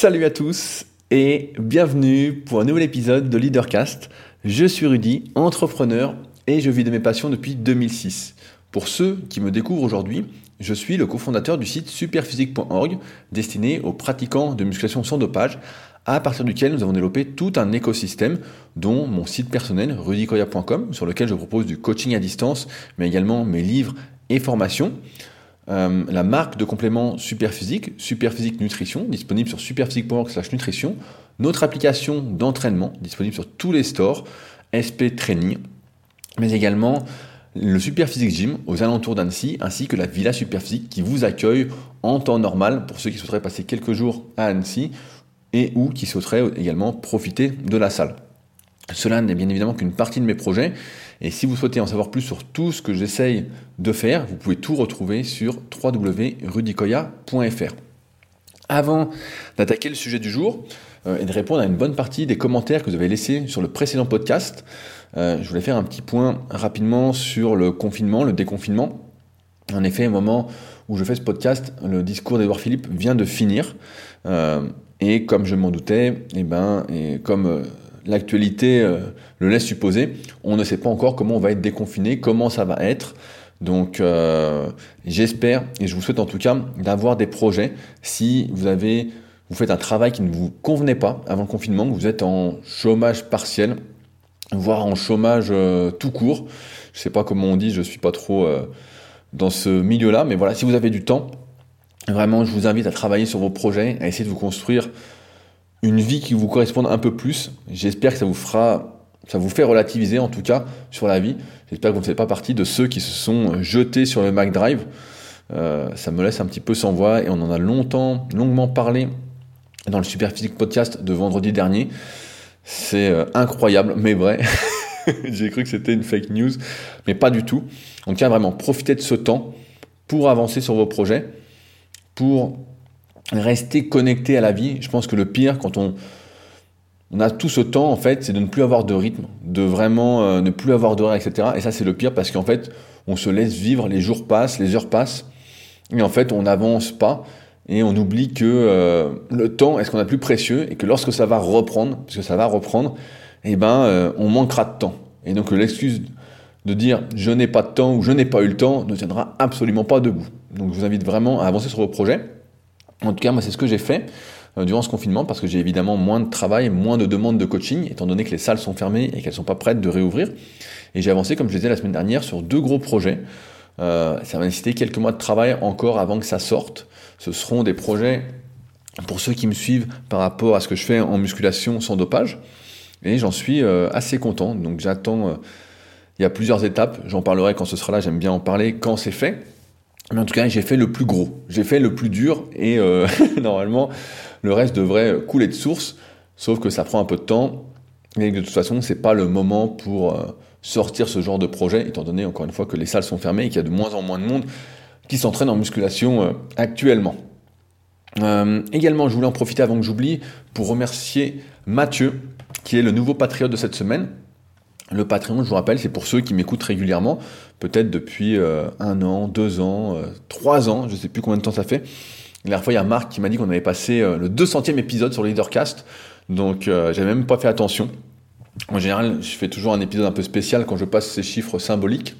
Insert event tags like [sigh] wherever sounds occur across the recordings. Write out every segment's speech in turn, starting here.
Salut à tous et bienvenue pour un nouvel épisode de Leadercast. Je suis Rudy, entrepreneur et je vis de mes passions depuis 2006. Pour ceux qui me découvrent aujourd'hui, je suis le cofondateur du site superphysique.org destiné aux pratiquants de musculation sans dopage à partir duquel nous avons développé tout un écosystème, dont mon site personnel, rudykoya.com, sur lequel je propose du coaching à distance, mais également mes livres et formations. Euh, la marque de complément Superphysique, Superphysique Nutrition, disponible sur superphysique.org nutrition, notre application d'entraînement, disponible sur tous les stores, SP Training, mais également le Superphysique Gym aux alentours d'Annecy, ainsi que la Villa Superphysique qui vous accueille en temps normal pour ceux qui souhaiteraient passer quelques jours à Annecy et ou qui souhaiteraient également profiter de la salle. Cela n'est bien évidemment qu'une partie de mes projets. Et si vous souhaitez en savoir plus sur tout ce que j'essaye de faire, vous pouvez tout retrouver sur www.rudicoya.fr. Avant d'attaquer le sujet du jour euh, et de répondre à une bonne partie des commentaires que vous avez laissés sur le précédent podcast, euh, je voulais faire un petit point rapidement sur le confinement, le déconfinement. En effet, au moment où je fais ce podcast, le discours d'Edouard Philippe vient de finir. Euh, et comme je m'en doutais, et eh ben, et comme l'actualité euh, le laisse supposer. On ne sait pas encore comment on va être déconfiné, comment ça va être. Donc euh, j'espère et je vous souhaite en tout cas d'avoir des projets. Si vous avez vous faites un travail qui ne vous convenait pas avant le confinement, que vous êtes en chômage partiel, voire en chômage euh, tout court. Je ne sais pas comment on dit, je suis pas trop dans ce milieu-là, mais voilà, si vous avez du temps, vraiment je vous invite à travailler sur vos projets, à essayer de vous construire une vie qui vous corresponde un peu plus. J'espère que ça vous fera, ça vous fait relativiser en tout cas sur la vie. J'espère que vous ne faites pas partie de ceux qui se sont jetés sur le Mac Drive. Euh, ça me laisse un petit peu sans voix et on en a longtemps, longuement parlé dans le Super Physique Podcast de vendredi dernier. C'est euh, incroyable, mais vrai. [laughs] J'ai cru que c'était une fake news, mais pas du tout. On tient vraiment profiter de ce temps pour avancer sur vos projets, pour rester connecté à la vie. Je pense que le pire, quand on, a tout ce temps, en fait, c'est de ne plus avoir de rythme, de vraiment euh, ne plus avoir d'horaire, etc. Et ça, c'est le pire parce qu'en fait, on se laisse vivre, les jours passent, les heures passent, et en fait, on n'avance pas. Et on oublie que euh, le temps est ce qu'on a plus précieux et que lorsque ça va reprendre, parce que ça va reprendre, eh ben, euh, on manquera de temps. Et donc l'excuse de dire je n'ai pas de temps ou je n'ai pas eu le temps ne tiendra absolument pas debout. Donc je vous invite vraiment à avancer sur vos projets. En tout cas, moi, c'est ce que j'ai fait euh, durant ce confinement parce que j'ai évidemment moins de travail, moins de demandes de coaching, étant donné que les salles sont fermées et qu'elles ne sont pas prêtes de réouvrir. Et j'ai avancé, comme je disais la semaine dernière, sur deux gros projets. Euh, ça va nécessiter quelques mois de travail encore avant que ça sorte. Ce seront des projets, pour ceux qui me suivent, par rapport à ce que je fais en musculation sans dopage. Et j'en suis euh, assez content. Donc j'attends. il y a plusieurs étapes. J'en parlerai quand ce sera là. J'aime bien en parler quand c'est fait. Mais en tout cas, j'ai fait le plus gros, j'ai fait le plus dur et euh, [laughs] normalement, le reste devrait couler de source, sauf que ça prend un peu de temps et de toute façon, c'est pas le moment pour euh, sortir ce genre de projet, étant donné encore une fois que les salles sont fermées et qu'il y a de moins en moins de monde qui s'entraîne en musculation euh, actuellement. également, je voulais en profiter avant que j'oublie pour remercier Mathieu, qui est le nouveau patriote de cette semaine. Le Patreon, je vous rappelle, c'est pour ceux qui m'écoutent régulièrement, peut-être depuis euh, un an, deux ans, euh, trois ans, je ne sais plus combien de temps ça fait. La dernière fois, il y a Marc qui m'a dit qu'on avait passé euh, le 200e épisode sur Leadercast, donc j'avais même pas fait attention. En général, je fais toujours un épisode un peu spécial quand je passe ces chiffres symboliques.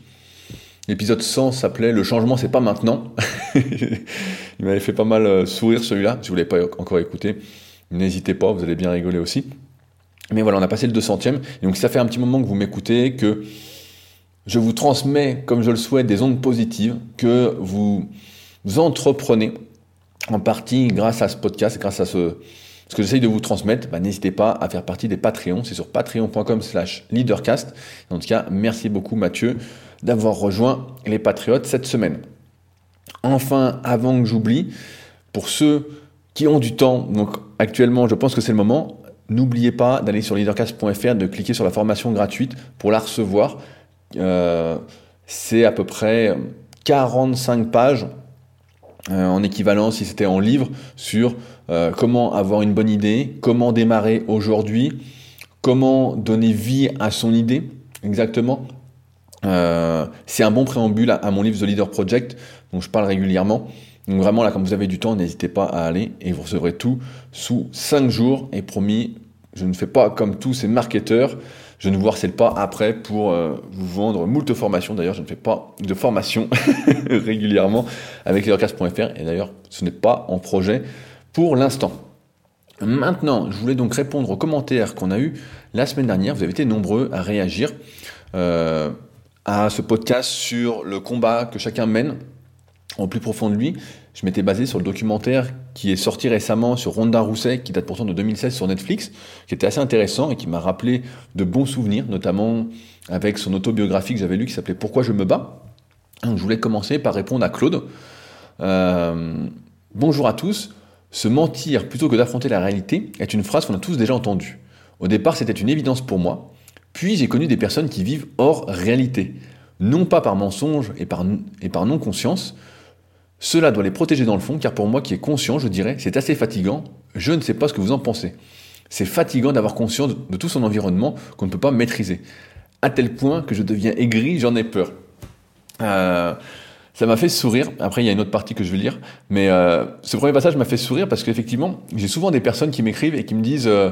L'épisode 100 s'appelait Le changement, c'est pas maintenant. [laughs] il m'avait fait pas mal sourire celui-là. Si vous ne l'avez pas encore écouté, n'hésitez pas, vous allez bien rigoler aussi. Mais voilà, on a passé le 200e. Et donc, ça fait un petit moment que vous m'écoutez, que je vous transmets, comme je le souhaite, des ondes positives, que vous entreprenez en partie grâce à ce podcast, grâce à ce, ce que j'essaye de vous transmettre. Bah, n'hésitez pas à faire partie des Patreons. C'est sur patreon.com slash leadercast. En tout cas, merci beaucoup Mathieu d'avoir rejoint les Patriotes cette semaine. Enfin, avant que j'oublie, pour ceux qui ont du temps, donc actuellement je pense que c'est le moment, N'oubliez pas d'aller sur leadercast.fr, de cliquer sur la formation gratuite pour la recevoir. Euh, c'est à peu près 45 pages euh, en équivalent si c'était en livre sur euh, comment avoir une bonne idée, comment démarrer aujourd'hui, comment donner vie à son idée exactement. c'est un bon préambule à, mon livre The Leader Project dont je parle régulièrement. Donc vraiment là, quand vous avez du temps, n'hésitez pas à aller et vous recevrez tout sous 5 jours. Et promis, je ne fais pas comme tous ces marketeurs. Je ne vous harcèle pas après pour euh, vous vendre moult formations. D'ailleurs, je ne fais pas de formation [laughs] régulièrement avec leadercast.fr. Et d'ailleurs, ce n'est pas en projet pour l'instant. Maintenant, je voulais donc répondre aux commentaires qu'on a eu la semaine dernière. Vous avez été nombreux à réagir euh, à ce podcast sur le combat que chacun mène en plus profond de lui, je m'étais basé sur le documentaire qui est sorti récemment sur Ronda Rousset, qui date pourtant de 2016 sur Netflix, qui était assez intéressant et qui m'a rappelé de bons souvenirs, notamment avec son autobiographie que j'avais lu qui s'appelait Pourquoi je me bats. Je voulais commencer par répondre à Claude. Euh, bonjour à tous. Se mentir plutôt que d'affronter la réalité est une phrase qu'on a tous déjà entendue. Au départ, c'était une évidence pour moi. Puis j'ai connu des personnes qui vivent hors réalité, non pas par mensonge et par non-conscience, cela doit les protéger dans le fond, car pour moi qui est conscient, je dirais, c'est assez fatigant. Je ne sais pas ce que vous en pensez. C'est fatigant d'avoir conscience de tout son environnement qu'on ne peut pas maîtriser. À tel point que je deviens aigri, j'en ai peur. Euh, ça m'a fait sourire. Après, il y a une autre partie que je vais lire. Mais euh, ce premier passage m'a fait sourire parce qu'effectivement, j'ai souvent des personnes qui m'écrivent et qui me disent euh,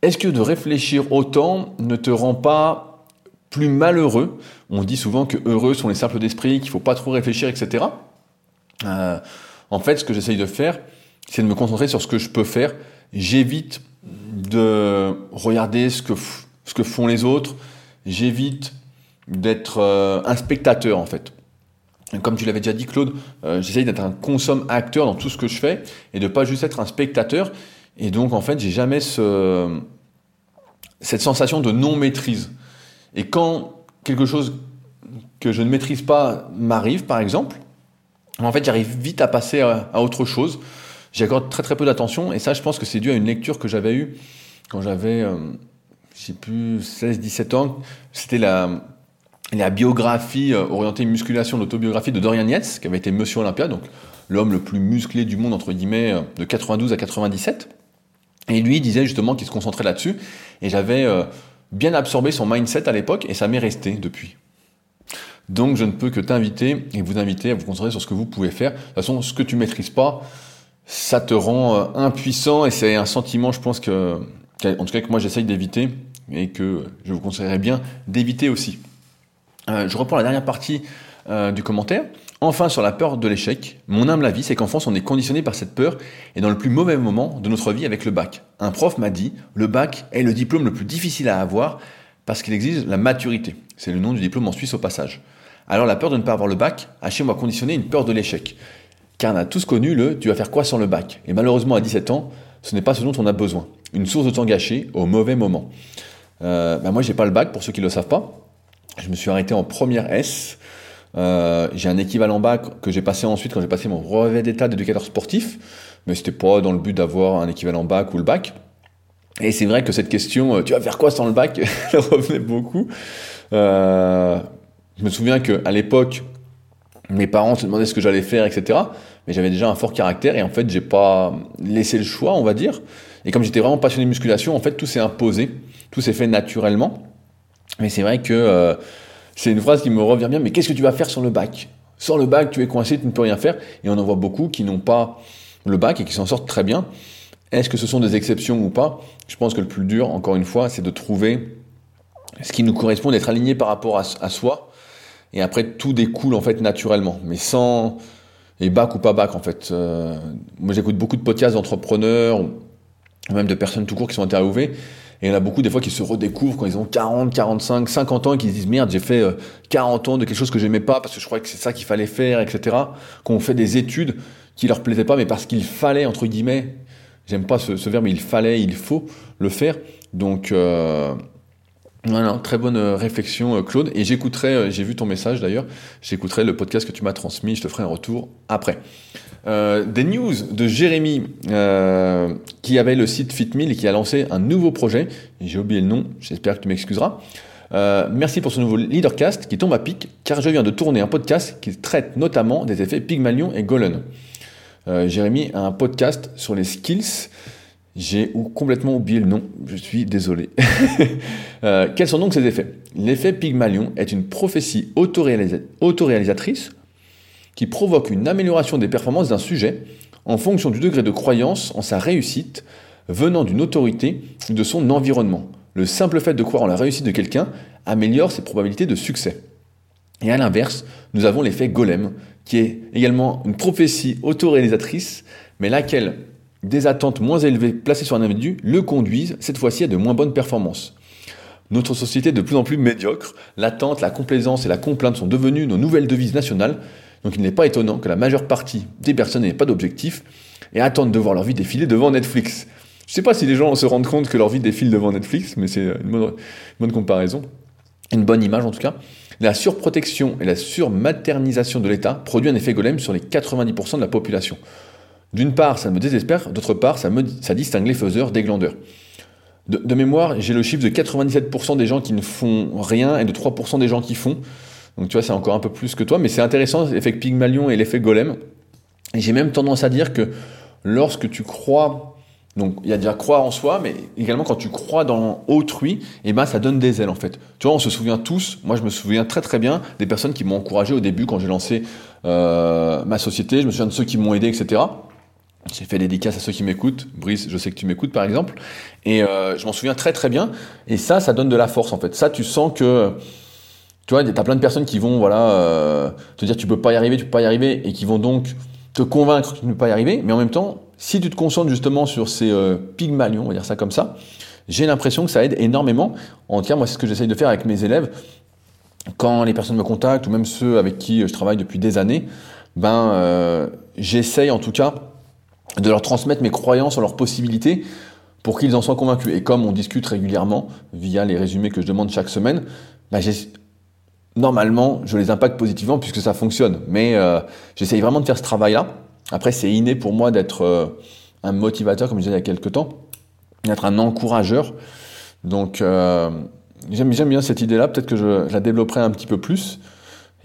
Est-ce que de réfléchir autant ne te rend pas plus malheureux? On dit souvent que heureux sont les simples d'esprit, qu'il ne faut pas trop réfléchir, etc. Euh, en fait, ce que j'essaye de faire, c'est de me concentrer sur ce que je peux faire. J'évite de regarder ce que, ce que font les autres. J'évite d'être euh, un spectateur, en fait. Comme tu l'avais déjà dit, Claude, euh, j'essaye d'être un consomme-acteur dans tout ce que je fais et de pas juste être un spectateur. Et donc, en fait, j'ai jamais ce, cette sensation de non-maîtrise. Et quand quelque chose que je ne maîtrise pas m'arrive, par exemple, en fait, j'arrive vite à passer à, autre chose. J'y accorde très très peu d'attention et ça, je pense que c'est dû à une lecture que j'avais eue quand j'avais, euh, je sais plus, 16-17 ans. C'était la, biographie euh, orientée musculation, l'autobiographie de Dorian Yates, qui avait été Monsieur Olympia, donc l'homme le plus musclé du monde, entre guillemets, euh, de 92 à 97. Et lui disait justement qu'il se concentrait là-dessus. Et j'avais euh, bien absorbé son mindset à l'époque et ça m'est resté depuis. Donc je ne peux que t'inviter et vous inviter à vous concentrer sur ce que vous pouvez faire. De toute façon, ce que tu maîtrises pas, ça te rend euh, impuissant et c'est un sentiment, je pense que, en tout cas que moi j'essaye d'éviter et que je vous conseillerais bien d'éviter aussi. Euh, je reprends la dernière partie euh, du commentaire. Enfin, sur la peur de l'échec, mon humble avis, c'est qu'en France, on est conditionné par cette peur et dans le plus mauvais moment de notre vie avec le bac. Un prof m'a dit, le bac est le diplôme le plus difficile à avoir parce qu'il exige la maturité. C'est le nom du diplôme en Suisse au passage. Alors la peur de ne pas avoir le bac a chez moi conditionné une peur de l'échec. Car on a tous connu le tu vas faire quoi sans le bac? Et malheureusement à 17 ans, ce n'est pas ce dont on a besoin. Une source de temps gâché au mauvais moment. Euh, bah moi j'ai pas le bac pour ceux qui ne le savent pas. Je me suis arrêté en première S. Euh, j'ai un équivalent bac que j'ai passé ensuite quand j'ai passé mon brevet d'état d'éducateur sportif, mais c'était pas dans le but d'avoir un équivalent bac ou le bac. Et c'est vrai que cette question, euh, tu vas faire quoi sans le bac, [laughs] elle revenait beaucoup. Euh, je me souviens qu'à l'époque, mes parents se demandaient ce que j'allais faire, etc. Mais j'avais déjà un fort caractère et en fait, j'ai pas laissé le choix, on va dire. Et comme j'étais vraiment passionné de musculation, en fait, tout s'est imposé, tout s'est fait naturellement. Mais c'est vrai que euh, c'est une phrase qui me revient bien. Mais qu'est-ce que tu vas faire sur le bac? Sur le bac, tu es coincé, tu ne peux rien faire. Et on en voit beaucoup qui n'ont pas le bac et qui s'en sortent très bien. Est-ce que ce sont des exceptions ou pas? Je pense que le plus dur, encore une fois, c'est de trouver ce qui nous correspond, d'être aligné par rapport à soi et après, tout découle en fait naturellement, mais sans et bac ou pas bac en fait. Euh, moi, j'écoute beaucoup de podcasts d'entrepreneurs, même de personnes tout court qui sont interviewées. Et il y en a beaucoup des fois qui se redécouvrent quand ils ont 40, 45, 50 ans et qui se disent merde, j'ai fait 40 euh, ans de quelque chose que j'aimais pas parce que je croyais que c'est ça qu'il fallait faire, etc. Qu'on fait des études qui leur plaisaient pas, mais parce qu'il fallait, entre guillemets, j'aime pas ce, ce, verbe, mais il fallait, il faut le faire. Donc, euh, voilà, très bonne euh, réflexion, euh, Claude. Et j'écouterai, euh, j'ai vu ton message d'ailleurs, j'écouterai le podcast que tu m'as transmis, je te ferai un retour après. Des news de Jérémy, qui avait le site FitMill et qui a lancé un nouveau projet. J'ai oublié le nom, j'espère que tu m'excuseras. Merci pour ce nouveau leadercast qui tombe à pic, car je viens de tourner un podcast qui traite notamment des effets Pygmalion et Golan. Jérémy a un podcast sur les skills j'ai complètement oublié le nom, je suis désolé. [laughs] euh, quels sont donc ces effets? L'effet Pygmalion est une prophétie autoréalisatrice qui provoque une amélioration des performances d'un sujet en fonction du degré de croyance en sa réussite venant d'une autorité ou de son environnement. Le simple fait de croire en la réussite de quelqu'un améliore ses probabilités de succès. Et à l'inverse, nous avons l'effet golem, qui est également une prophétie autoréalisatrice, mais laquelle des attentes moins élevées placées sur un individu le conduisent cette fois-ci à de moins bonnes performances. Notre société est de plus en plus médiocre, l'attente, la complaisance et la complainte sont devenues nos nouvelles devises nationales, donc il n'est pas étonnant que la majeure partie des personnes n'aient pas d'objectif et attendent de voir leur vie défiler devant Netflix. Je ne sais pas si les gens se rendent compte que leur vie défile devant Netflix, mais c'est une bonne, comparaison, une bonne image en tout cas. La surprotection et la surmaternisation de l'État produit un effet golem sur les 90% de la population. D'une part, ça me désespère, d'autre part, ça, me, distingue les faiseurs des glandeurs. De, mémoire, j'ai le chiffre de 97% des gens qui ne font rien et de 3% des gens qui font. Donc tu vois, c'est encore un peu plus que toi, mais c'est intéressant, l'effet Pygmalion et l'effet Golem. J'ai même tendance à dire que lorsque tu crois donc il y a déjà croire en soi, mais également quand tu crois dans autrui, eh ben ça donne des ailes en fait. Tu vois, on se souvient tous, moi je me souviens très très bien des personnes qui m'ont encouragé au début quand j'ai lancé euh, ma société, je me souviens de ceux qui m'ont aidé, etc. J'ai fait dédicace à ceux qui m'écoutent. Brice, je sais que tu m'écoutes par exemple. Et euh, je m'en souviens très très bien. Et ça, ça donne de la force en fait. Ça, tu sens que, tu vois, t'as plein de personnes qui vont, voilà, euh, te dire tu peux pas y arriver, tu peux pas y arriver, et qui vont donc te convaincre que tu ne peux pas y arriver. Mais en même temps, si tu te concentres justement sur ces euh, on va dire ça comme ça, j'ai l'impression que ça aide énormément. En tout cas, moi, c'est ce que j'essaye de faire avec mes élèves. Quand les personnes me contactent, ou même ceux avec qui je travaille depuis des années, ben, euh, j'essaye en tout cas de leur transmettre mes croyances sur leurs possibilités pour qu'ils en soient convaincus. Et comme on discute régulièrement via les résumés que je demande chaque semaine, ben, normalement, je les impacte positivement puisque ça fonctionne. Mais euh, j'essaye vraiment de faire ce travail-là. Après, c'est inné pour moi d'être euh, un motivateur, comme je disais il y a quelques temps, d'être un encourageur. Donc, euh, j'aime bien cette idée-là. Peut-être que je, la développerai un petit peu plus.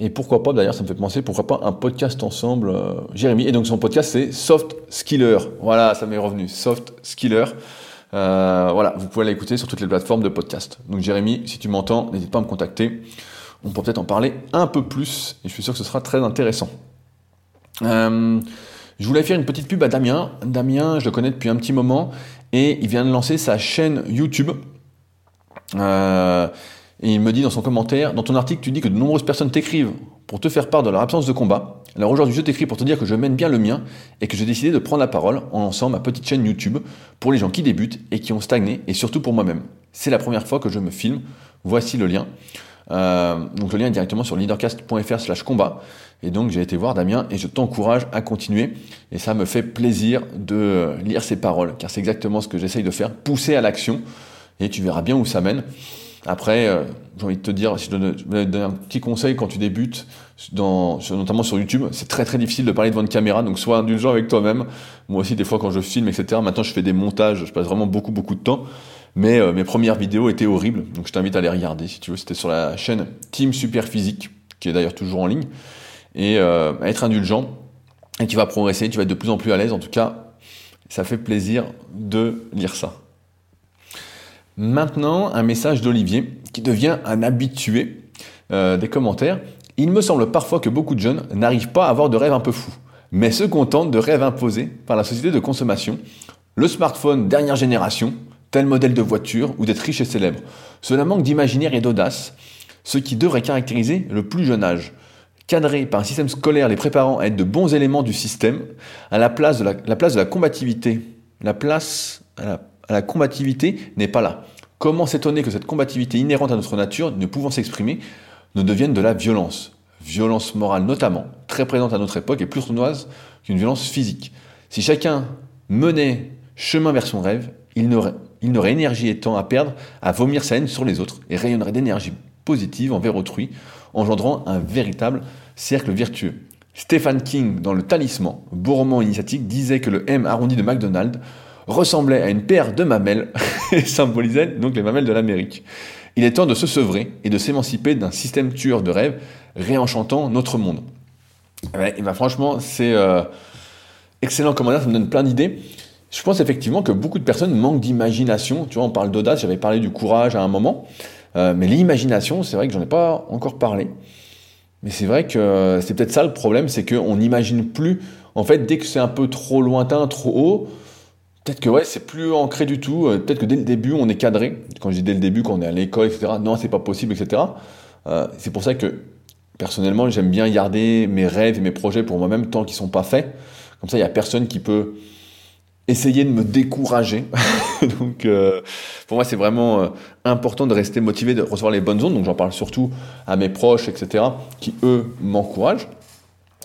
Et pourquoi pas, d'ailleurs, ça me fait penser, pourquoi pas un podcast ensemble, euh, Jérémy. Et donc, son podcast, c'est Soft Skiller. Voilà, ça m'est revenu. Soft Skiller. voilà, vous pouvez l'écouter sur toutes les plateformes de podcast. Donc, Jérémy, si tu m'entends, n'hésite pas à me contacter. On peut peut-être en parler un peu plus. Et je suis sûr que ce sera très intéressant. Euh, je voulais faire une petite pub à Damien. Damien, je le connais depuis un petit moment et il vient de lancer sa chaîne YouTube. Euh, et il me dit dans son commentaire, dans ton article, tu dis que de nombreuses personnes t'écrivent pour te faire part de leur absence de combat. Alors aujourd'hui, je t'écris pour te dire que je mène bien le mien et que j'ai décidé de prendre la parole en lançant ma petite chaîne YouTube pour les gens qui débutent et qui ont stagné et surtout pour moi-même. C'est la première fois que je me filme. Voici le lien. Euh, donc le lien est directement sur leadercast.fr slash combat. Et donc j'ai été voir Damien et je t'encourage à continuer. Et ça me fait plaisir de lire ses paroles, car c'est exactement ce que j'essaye de faire, pousser à l'action. Et tu verras bien où ça mène. Après, euh, j'ai envie de te dire, si je donne, un petit conseil quand tu débutes, dans, notamment sur YouTube, c'est très très difficile de parler devant une caméra, donc sois indulgent avec toi-même. Moi aussi, des fois, quand je filme, etc., maintenant je fais des montages, je passe vraiment beaucoup beaucoup de temps. Mais euh, mes premières vidéos étaient horribles, donc je t'invite à les regarder si tu veux. C'était sur la chaîne Team Super Physique, qui est d'ailleurs toujours en ligne. Et euh, être indulgent, et tu vas progresser, tu vas être de plus en plus à l'aise. En tout cas, ça fait plaisir de lire ça. Maintenant, un message d'Olivier qui devient un habitué euh, des commentaires. Il me semble parfois que beaucoup de jeunes n'arrivent pas à avoir de rêves un peu fous, mais se contentent de rêves imposés par la société de consommation, le smartphone dernière génération, tel modèle de voiture ou d'être riche et célèbre. Cela manque d'imaginaire et d'audace, ce qui devrait caractériser le plus jeune âge. Cadré par un système scolaire les préparant à être de bons éléments du système, à la place de la, place de la combativité. La place à la, combativité n'est pas là. Comment s'étonner que cette combativité inhérente à notre nature, ne pouvant s'exprimer, ne devienne de la violence? Violence morale notamment, très présente à notre époque et plus sournoise qu'une violence physique. Si chacun menait chemin vers son rêve, il n'aurait énergie et temps à perdre à vomir sa haine sur les autres et rayonnerait d'énergie positive envers autrui, engendrant un véritable cercle vertueux. Stephen King, dans Le Talisman, roman initiatique, disait que le M arrondi de McDonald's ressemblait à une paire de mamelles [laughs] et symbolisait donc les mamelles de l'Amérique. Il est temps de se sevrer et de s'émanciper d'un système tueur de rêves réenchantant notre monde. ben franchement, c'est euh, excellent commentaire, ça me donne plein d'idées. Je pense effectivement que beaucoup de personnes manquent d'imagination. Tu vois, on parle d'audace, j'avais parlé du courage à un moment, euh, mais l'imagination, c'est vrai que j'en ai pas encore parlé. Mais c'est vrai que c'est peut-être ça le problème, c'est qu'on n'imagine plus, en fait, dès que c'est un peu trop lointain, trop haut, peut-être que ouais, c'est plus ancré du tout, euh, peut-être que dès le début, on est cadré. Quand je dis dès le début, quand on est à l'école, etc., non, c'est pas possible, etc. Euh, c'est pour ça que, personnellement, j'aime bien garder mes rêves et mes projets pour moi-même tant qu'ils sont pas faits. Comme ça, il n'y a personne qui peut essayer de me décourager. [laughs] donc, euh, pour moi, c'est vraiment important de rester motivé, de recevoir les bonnes ondes. Donc, j'en parle surtout à mes proches, etc., qui eux m'encouragent.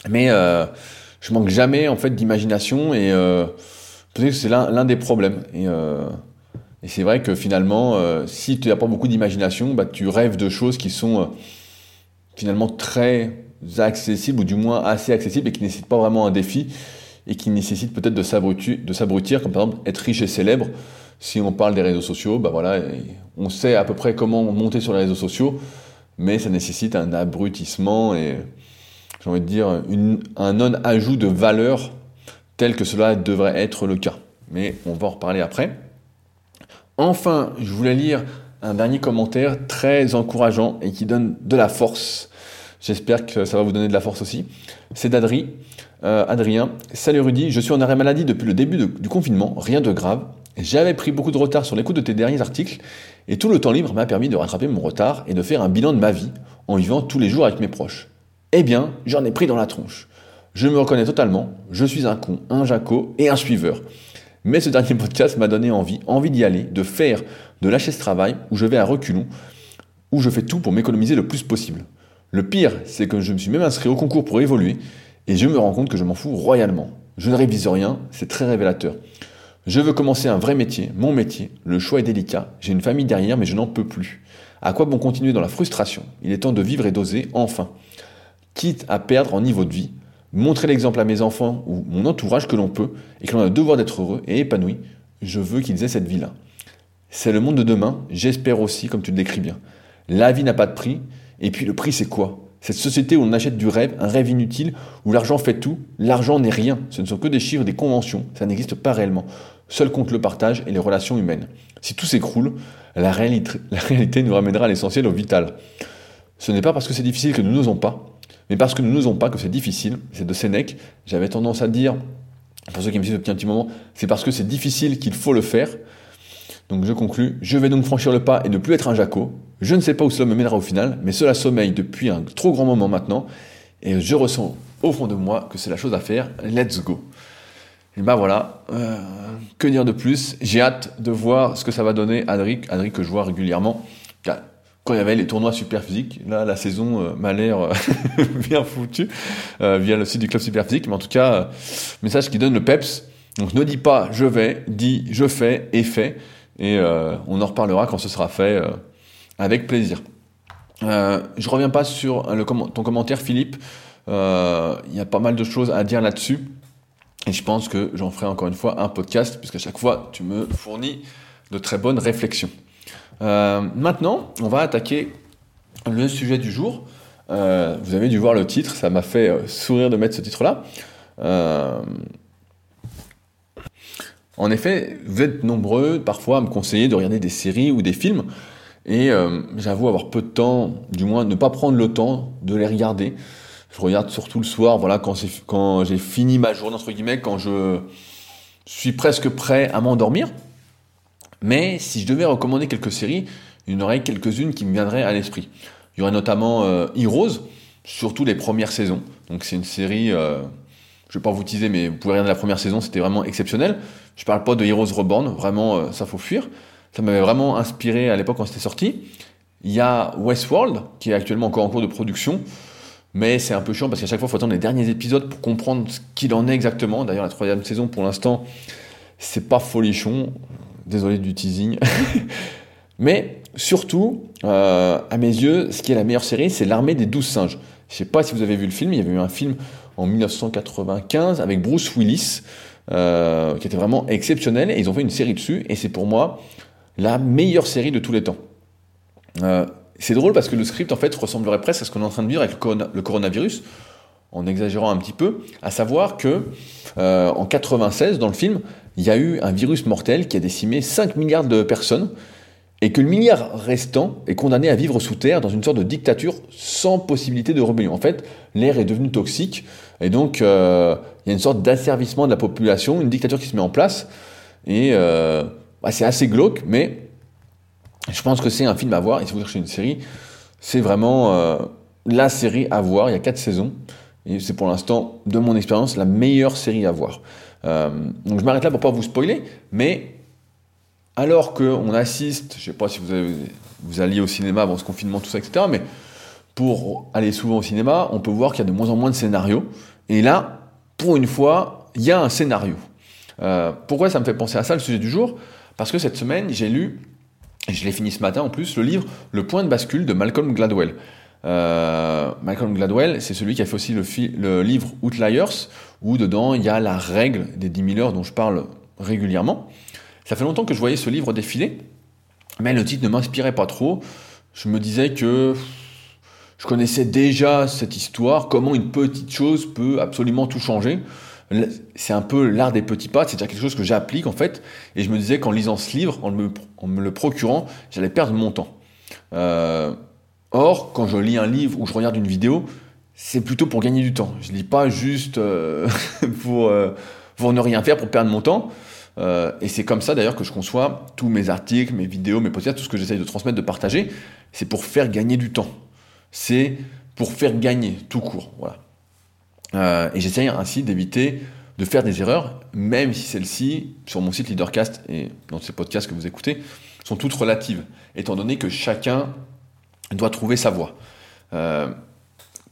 Mais je manque jamais en fait d'imagination et c'est l'un des problèmes. Et, et c'est vrai que finalement, si tu n'as pas beaucoup d'imagination, bah, tu rêves de choses qui sont finalement très accessibles ou du moins assez accessibles et qui ne nécessitent pas vraiment un défi et qui nécessite peut-être de s'abrutir, comme par exemple être riche et célèbre. Si on parle des réseaux sociaux, bah voilà, on sait à peu près comment monter sur les réseaux sociaux, mais ça nécessite un abrutissement et, j'ai envie de dire, un non-ajout de valeur tel que cela devrait être le cas. Mais on va en reparler après. Enfin, je voulais lire un dernier commentaire très encourageant et qui donne de la force. J'espère que ça va vous donner de la force aussi. C'est d'Adri. Euh, Adrien, salut Rudy, je suis en arrêt maladie depuis le début du confinement, rien de grave. J'avais pris beaucoup de retard sur l'écoute de tes derniers articles et tout le temps libre m'a permis de rattraper mon retard et de faire un bilan de ma vie en vivant tous les jours avec mes proches. Eh bien, j'en ai pris dans la tronche. Je me reconnais totalement, je suis un con, un jaco et un suiveur. Mais ce dernier podcast m'a donné envie, envie d'y aller, de faire, de lâcher ce travail où je vais à reculons, où je fais tout pour m'économiser le plus possible. Le pire, c'est que je me suis même inscrit au concours pour évoluer et je me rends compte que je m'en fous royalement. Je ne révise rien, c'est très révélateur. Je veux commencer un vrai métier, mon métier. Le choix est délicat. J'ai une famille derrière, mais je n'en peux plus. À quoi bon continuer dans la frustration? Il est temps de vivre et d'oser, enfin. Quitte à perdre en niveau de vie, montrer l'exemple à mes enfants ou mon entourage que l'on peut et que l'on a le devoir d'être heureux et épanoui, je veux qu'ils aient cette vie-là. C'est le monde de demain, j'espère aussi, comme tu le décris bien. La vie n'a pas de prix, et puis le prix c'est quoi? Cette société où on achète du rêve, un rêve inutile, où l'argent fait tout, l'argent n'est rien. Ce ne sont que des chiffres, des conventions. Ça n'existe pas réellement. Seul compte le partage et les relations humaines. Si tout s'écroule, la réalité, la réalité nous ramènera à l'essentiel, au vital. Ce n'est pas parce que c'est difficile que nous n'osons pas, mais parce que nous n'osons pas que c'est difficile. C'est de Sénèque. J'avais tendance à dire, pour ceux qui me suivent depuis un petit moment, c'est parce que c'est difficile qu'il faut le faire. Donc je conclus, je vais donc franchir le pas et ne plus être un jaco. Je ne sais pas où cela me mènera au final, mais cela sommeille depuis un trop grand moment maintenant, et je ressens au fond de moi que c'est la chose à faire. Let's go. Et ben voilà, euh, que dire de plus? J'ai hâte de voir ce que ça va donner Adric, Adric que je vois régulièrement. Quand il y avait les tournois super physiques, là la saison euh, m'a l'air euh, [laughs] bien foutue via le site du club super physique, mais en tout cas, message qui donne le peps. Donc ne dis pas je vais, dis je fais et fais. Et euh, on en reparlera quand ce sera fait euh, avec plaisir. Euh, je reviens pas sur ton commentaire, Philippe. Il y a pas mal de choses à dire là-dessus. Et je pense que j'en ferai encore une fois un podcast, puisqu'à chaque fois, tu me fournis de très bonnes réflexions. Maintenant, on va attaquer le sujet du jour. vous avez dû voir le titre, ça m'a fait sourire de mettre ce titre-là. En effet, vous êtes nombreux parfois à me conseiller de regarder des séries ou des films, et euh, j'avoue avoir peu de temps, du moins ne pas prendre le temps de les regarder. Je regarde surtout le soir, voilà, quand, quand j'ai fini ma journée, entre guillemets, quand je suis presque prêt à m'endormir. Mais si je devais recommander quelques séries, il y en aurait quelques-unes qui me viendraient à l'esprit. Il y aurait notamment euh, Heroes, surtout les premières saisons. Donc c'est une série, euh, je ne vais pas vous teaser, mais vous pouvez regarder la première saison, c'était vraiment exceptionnel. Je parle pas de Heroes Reborn, vraiment, euh, ça faut fuir. Ça m'avait vraiment inspiré à l'époque quand c'était sorti. Il y a Westworld, qui est actuellement encore en cours de production, mais c'est un peu chiant parce qu'à chaque fois, il faut attendre les derniers épisodes pour comprendre ce qu'il en est exactement. D'ailleurs, la troisième saison, pour l'instant, c'est pas folichon. Désolé du teasing. [laughs] mais surtout, euh, à mes yeux, ce qui est la meilleure série, c'est L'Armée des Douze Singes. Je sais pas si vous avez vu le film, il y avait eu un film en 1995 avec Bruce Willis. Euh, qui était vraiment exceptionnel, et ils ont fait une série dessus, et c'est pour moi la meilleure série de tous les temps. Euh, c'est drôle parce que le script en fait ressemblerait presque à ce qu'on est en train de vivre avec le, coronavirus, en exagérant un petit peu, à savoir que en 96 dans le film, il y a eu un virus mortel qui a décimé 5 milliards de personnes, et que le milliard restant est condamné à vivre sous terre dans une sorte de dictature sans possibilité de rébellion. En fait, l'air est devenu toxique, et donc euh, il y a une sorte d'asservissement de la population, une dictature qui se met en place, et euh, bah, c'est assez glauque, mais je pense que c'est un film à voir, et si vous cherchez une série, c'est vraiment euh, la série à voir, il y a quatre saisons, et c'est pour l'instant, de mon expérience, la meilleure série à voir. Donc je m'arrête là pour pas vous spoiler, mais alors qu'on assiste, je ne sais pas si vous, vous alliez au cinéma avant ce confinement, tout ça, etc., mais pour aller souvent au cinéma, on peut voir qu'il y a de moins en moins de scénarios. Et là, pour une fois, il y a un scénario. Euh, pourquoi ça me fait penser à ça, le sujet du jour? Parce que cette semaine, j'ai lu, et je l'ai fini ce matin en plus, le livre Le point de bascule de Malcolm Gladwell. Euh, Malcolm Gladwell, c'est celui qui a fait aussi le, livre Outliers, où dedans il y a la règle des 10 000 heures dont je parle régulièrement. Ça fait longtemps que je voyais ce livre défiler, mais le titre ne m'inspirait pas trop. Je me disais que je connaissais déjà cette histoire, comment une petite chose peut absolument tout changer. C'est un peu l'art des petits pas, c'est déjà quelque chose que j'applique en fait, et je me disais qu'en lisant ce livre, en me, le procurant, j'allais perdre mon temps. Euh, or, quand je lis un livre ou je regarde une vidéo, c'est plutôt pour gagner du temps. Je lis pas juste euh, [laughs] pour, euh, pour ne rien faire, pour perdre mon temps. Euh, et c'est comme ça d'ailleurs que je conçois tous mes articles, mes vidéos, mes podcasts, tout ce que j'essaye de transmettre, de partager. C'est pour faire gagner du temps. C'est pour faire gagner tout court. Voilà. Et j'essaye ainsi d'éviter de faire des erreurs, même si celles-ci, sur mon site Leadercast et dans ces podcasts que vous écoutez, sont toutes relatives, étant donné que chacun doit trouver sa voie. Euh,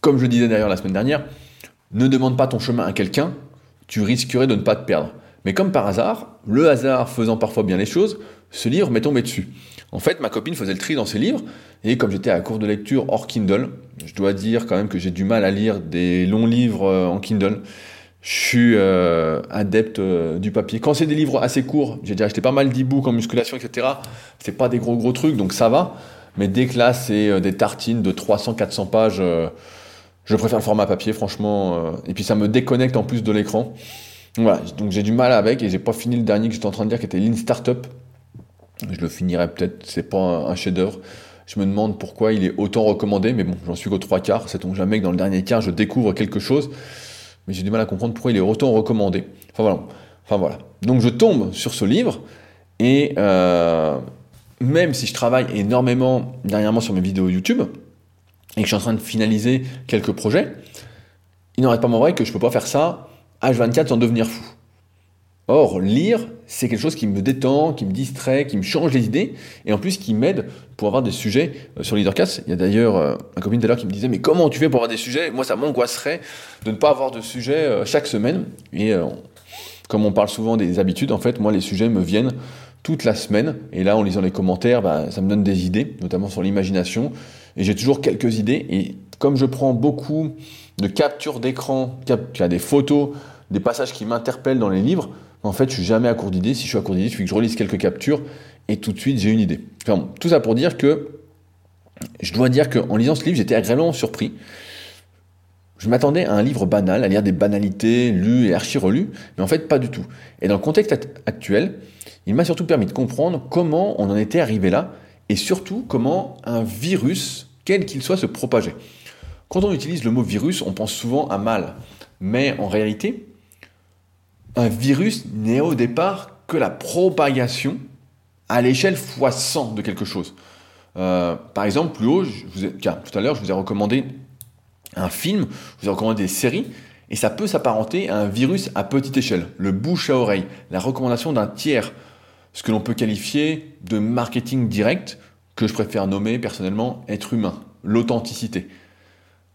comme je disais d'ailleurs la semaine dernière, ne demande pas ton chemin à quelqu'un, tu risquerais de ne pas te perdre. Mais comme par hasard, le hasard faisant parfois bien les choses, ce livre m'est tombé dessus. En fait, ma copine faisait le tri dans ses livres, et comme j'étais à cours de lecture hors Kindle, je dois dire quand même que j'ai du mal à lire des longs livres euh, en Kindle. Je suis euh, adepte du papier. Quand c'est des livres assez courts, j'ai déjà acheté pas mal d'e-books en musculation, etc. C'est pas des gros gros trucs, donc ça va. Mais dès que là, c'est des tartines de 300-400 pages, je préfère le format papier, franchement. et puis ça me déconnecte en plus de l'écran. Voilà, donc j'ai du mal avec et j'ai pas fini le dernier que j'étais en train de dire qui était Lean Startup. Je le finirai peut-être, c'est pas un, chef-d'œuvre. Je me demande pourquoi il est autant recommandé, mais bon, j'en suis qu'au trois quarts. C'est donc jamais que dans le dernier quart je découvre quelque chose, mais j'ai du mal à comprendre pourquoi il est autant recommandé. Enfin voilà. Enfin voilà. Donc je tombe sur ce livre et euh, même si je travaille énormément dernièrement sur mes vidéos YouTube et que je suis en train de finaliser quelques projets, il n'aurait pas moins vrai que je peux pas faire ça H24 sans devenir fou. Or, lire, c'est quelque chose qui me détend, qui me distrait, qui me change les idées, et en plus qui m'aide pour avoir des sujets euh, sur Leadercast. Il y a d'ailleurs euh, un copine tout à l'heure qui me disait, mais comment tu fais pour avoir des sujets? Moi, ça m'angoisserait de ne pas avoir de sujets euh, chaque semaine. Et comme on parle souvent des habitudes, en fait, moi, les sujets me viennent toute la semaine. Et là, en lisant les commentaires, bah, ça me donne des idées, notamment sur l'imagination. Et j'ai toujours quelques idées. Et comme je prends beaucoup de captures d'écran, des photos, des passages qui m'interpellent dans les livres, en fait, je suis jamais à court d'idées. Si je suis à court d'idées, il que je relise quelques captures et tout de suite, j'ai une idée. tout ça pour dire que je dois dire qu'en lisant ce livre, j'étais agréablement surpris. Je m'attendais à un livre banal, à lire des banalités lues et archi-relues, mais en fait, pas du tout. Et dans le contexte actuel, il m'a surtout permis de comprendre comment on en était arrivé là, et surtout comment un virus, quel qu'il soit, se propageait. Quand on utilise le mot virus, on pense souvent à mal. Mais en réalité, un virus n'est au départ que la propagation à l'échelle x 100 de quelque chose. Euh, par exemple, plus haut, tout à l'heure, je vous ai recommandé un film, je vous ai recommandé des séries, et ça peut s'apparenter à un virus à petite échelle, le bouche à oreille, la recommandation d'un tiers, ce que l'on peut qualifier de marketing direct, que je préfère nommer personnellement être humain, l'authenticité.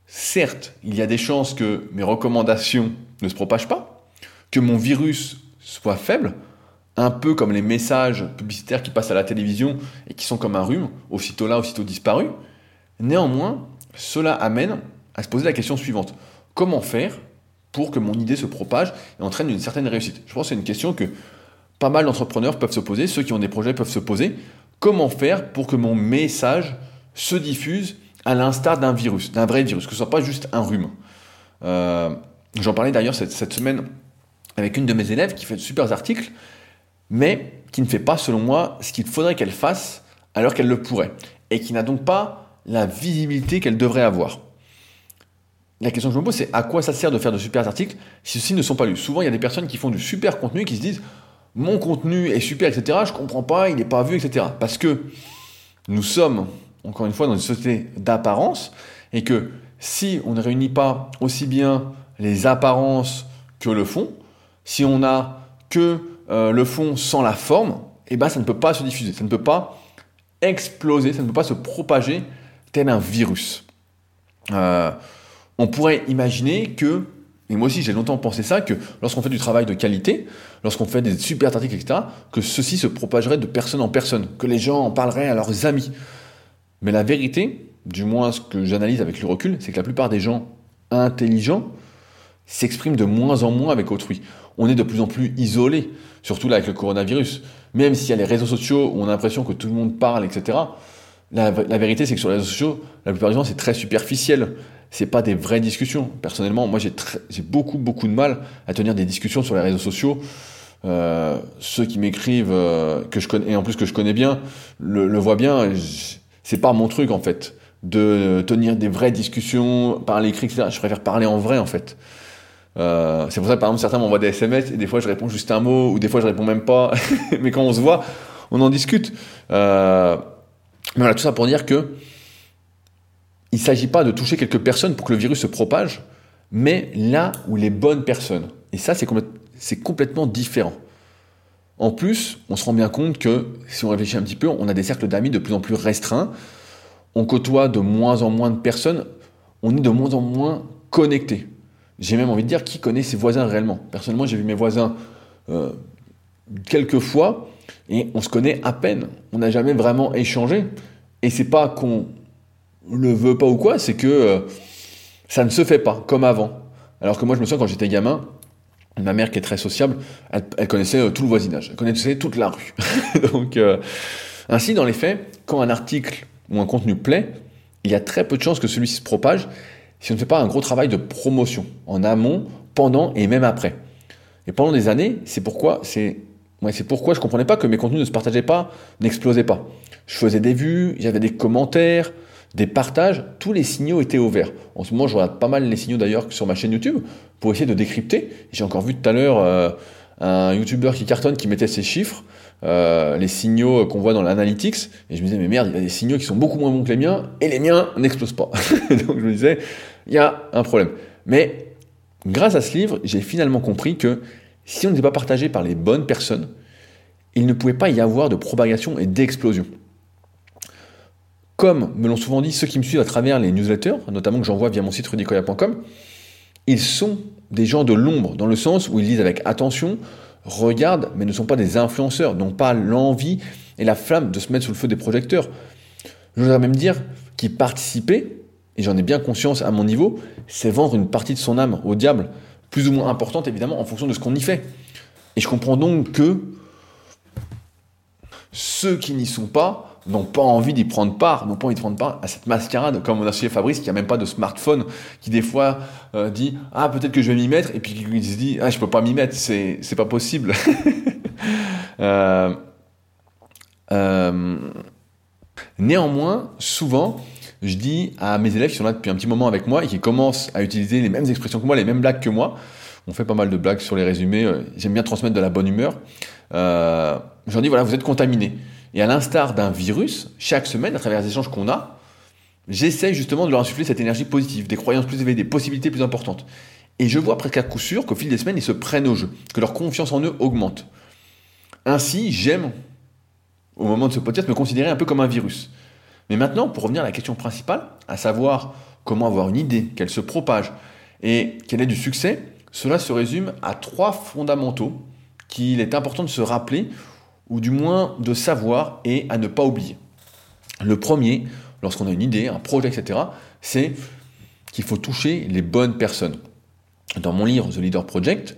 Certes, il y a des chances que mes recommandations ne se propagent pas, que mon virus soit faible, un peu comme les messages publicitaires qui passent à la télévision et qui sont comme un rhume, aussitôt là, aussitôt disparu. Néanmoins, cela amène à se poser la question suivante. Comment faire pour que mon idée se propage et entraîne une certaine réussite? Je pense que c'est une question que pas mal d'entrepreneurs peuvent se poser, ceux qui ont des projets peuvent se poser. Comment faire pour que mon message se diffuse à l'instar d'un virus, d'un vrai virus, que ce soit pas juste un rhume? Euh, J'en parlais d'ailleurs cette, cette semaine avec une de mes élèves qui fait de super articles, mais qui ne fait pas, selon moi, ce qu'il faudrait qu'elle fasse alors qu'elle le pourrait, et qui n'a donc pas la visibilité qu'elle devrait avoir. La question que je me pose, c'est à quoi ça sert de faire de super articles si ceux-ci ne sont pas lus? Souvent, il y a des personnes qui font du super contenu qui se disent mon contenu est super, etc. Je comprends pas, il n'est pas vu, etc. Parce que nous sommes, encore une fois, dans une société d'apparence et que si on ne réunit pas aussi bien les apparences que le fond, si on n'a que euh, le fond sans la forme, eh ben, ça ne peut pas se diffuser, ça ne peut pas exploser, ça ne peut pas se propager tel un virus. Euh, on pourrait imaginer que, et moi aussi j'ai longtemps pensé ça, que lorsqu'on fait du travail de qualité, lorsqu'on fait des super articles, etc., que ceci se propagerait de personne en personne, que les gens en parleraient à leurs amis. Mais la vérité, du moins ce que j'analyse avec le recul, c'est que la plupart des gens intelligents s'expriment de moins en moins avec autrui. On est de plus en plus isolé, surtout là avec le coronavirus. Même s'il y a les réseaux sociaux où on a l'impression que tout le monde parle, etc., la, la vérité c'est que sur les réseaux sociaux, la plupart du temps c'est très superficiel c'est pas des vraies discussions. Personnellement, moi j'ai beaucoup beaucoup de mal à tenir des discussions sur les réseaux sociaux. Euh, ceux qui m'écrivent euh, que je connais et en plus que je connais bien le, le voient bien. C'est pas mon truc en fait de tenir des vraies discussions par l'écrit, etc. Je préfère parler en vrai en fait. Euh, c'est pour ça que par exemple certains m'envoient des SMS et des fois je réponds juste un mot ou des fois je réponds même pas. [laughs] mais quand on se voit, on en discute. Euh, mais voilà, tout ça pour dire que il ne s'agit pas de toucher quelques personnes pour que le virus se propage, mais là où les bonnes personnes. Et ça, c'est complètement différent. En plus, on se rend bien compte que, si on réfléchit un petit peu, on a des cercles d'amis de plus en plus restreints, on côtoie de moins en moins de personnes, on est de moins en moins connecté. J'ai même envie de dire qui connaît ses voisins réellement? Personnellement, j'ai vu mes voisins euh, quelques fois et on se connaît à peine. On n'a jamais vraiment échangé. Et c'est pas qu'on le veut pas ou quoi, c'est que euh, ça ne se fait pas comme avant. Alors que moi, je me souviens quand j'étais gamin, ma mère qui est très sociable, elle, connaissait euh, tout le voisinage, elle connaissait toute la rue. [laughs] Donc, euh, ainsi, dans les faits, quand un article ou un contenu plaît, il y a très peu de chances que celui-ci se propage si on ne fait pas un gros travail de promotion en amont, pendant et même après. Et pendant des années, c'est pourquoi c'est ouais, c'est pourquoi je comprenais pas que mes contenus ne se partageaient pas, n'explosaient pas. Je faisais des vues, j'avais des commentaires, des partages, tous les signaux étaient ouverts. En ce moment, je regarde pas mal les signaux d'ailleurs sur ma chaîne YouTube pour essayer de décrypter. J'ai encore vu tout à l'heure euh, un YouTuber qui cartonne qui mettait ses chiffres, euh, les signaux qu'on voit dans l'analytics, et je me disais, mais merde, il y a des signaux qui sont beaucoup moins bons que les miens, et les miens n'explosent pas. [laughs] Donc je me disais, il y a un problème. Mais grâce à ce livre, j'ai finalement compris que si on n'était pas partagé par les bonnes personnes, il ne pouvait pas y avoir de propagation et d'explosion comme me l'ont souvent dit ceux qui me suivent à travers les newsletters, notamment que j'envoie via mon site rudicoya.com, ils sont des gens de l'ombre, dans le sens où ils lisent avec attention, regardent, mais ne sont pas des influenceurs, n'ont pas l'envie et la flamme de se mettre sous le feu des projecteurs. Je voudrais même dire qu'y participer, et j'en ai bien conscience à mon niveau, c'est vendre une partie de son âme au diable, plus ou moins importante évidemment en fonction de ce qu'on y fait. Et je comprends donc que ceux qui n'y sont pas n'ont pas envie d'y prendre part, n'ont pas envie de prendre part à cette mascarade, comme on a chez Fabrice, qui n'a même pas de smartphone, qui des fois euh, dit Ah, peut-être que je vais m'y mettre, et puis qui se dit Ah, je peux pas m'y mettre, c'est, c'est pas possible. [laughs] Euh, euh, néanmoins, souvent, je dis à mes élèves qui sont là depuis un petit moment avec moi et qui commencent à utiliser les mêmes expressions que moi, les mêmes blagues que moi, on fait pas mal de blagues sur les résumés, j'aime bien transmettre de la bonne humeur, je leur dis voilà, vous êtes contaminés. Et à l'instar d'un virus, chaque semaine, à travers les échanges qu'on a, j'essaie justement de leur insuffler cette énergie positive, des croyances plus élevées, des possibilités plus importantes. Et je vois presque à coup sûr qu'au fil des semaines, ils se prennent au jeu, que leur confiance en eux augmente. Ainsi, j'aime, au moment de ce podcast, me considérer un peu comme un virus. Mais maintenant, pour revenir à la question principale, à savoir comment avoir une idée, qu'elle se propage et qu'elle ait du succès, cela se résume à trois fondamentaux qu'il est important de se rappeler ou du moins de savoir et à ne pas oublier. Le premier, lorsqu'on a une idée, un projet, etc., c'est qu'il faut toucher les bonnes personnes. Dans mon livre The Leader Project,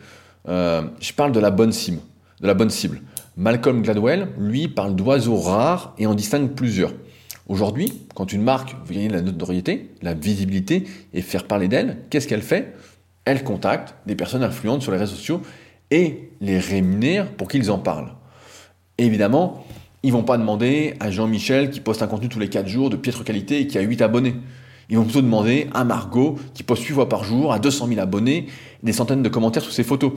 euh, je parle de la bonne cible. De la bonne cible. Malcolm Gladwell, lui, parle d'oiseaux rares et en distingue plusieurs. Aujourd'hui, quand une marque veut gagner la notoriété, la visibilité et faire parler d'elle, qu'est-ce qu'elle fait? Elle contacte des personnes influentes sur les réseaux sociaux et les rémunère pour qu'ils en parlent évidemment, Ils vont pas demander à Jean-Michel qui poste un contenu tous les 4 jours de piètre qualité et qui a 8 abonnés. Ils vont plutôt demander à Margot qui poste 8 fois par jour, à 200 000 abonnés, des centaines de commentaires sous ses photos.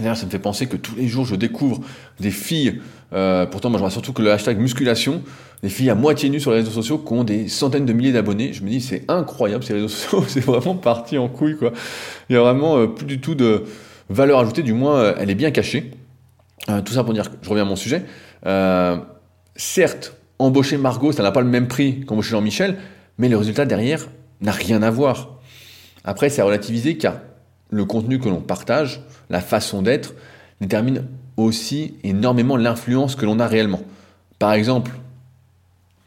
D'ailleurs, ça me fait penser que tous les jours, je découvre des filles, euh, pourtant moi je vois surtout que le hashtag musculation, des filles à moitié nues sur les réseaux sociaux qui ont des centaines de milliers d'abonnés. Je me dis, c'est incroyable ces réseaux [laughs] sociaux, c'est vraiment parti en couille, quoi. Il y a vraiment euh, plus du tout de valeur ajoutée, du moins euh, elle est bien cachée. Tout ça pour dire, je reviens à mon sujet. certes, embaucher Margot, ça n'a pas le même prix qu'embaucher Jean-Michel, mais le résultat derrière n'a rien à voir. Après, c'est à relativiser car le contenu que l'on partage, la façon d'être, détermine aussi énormément l'influence que l'on a réellement. Par exemple,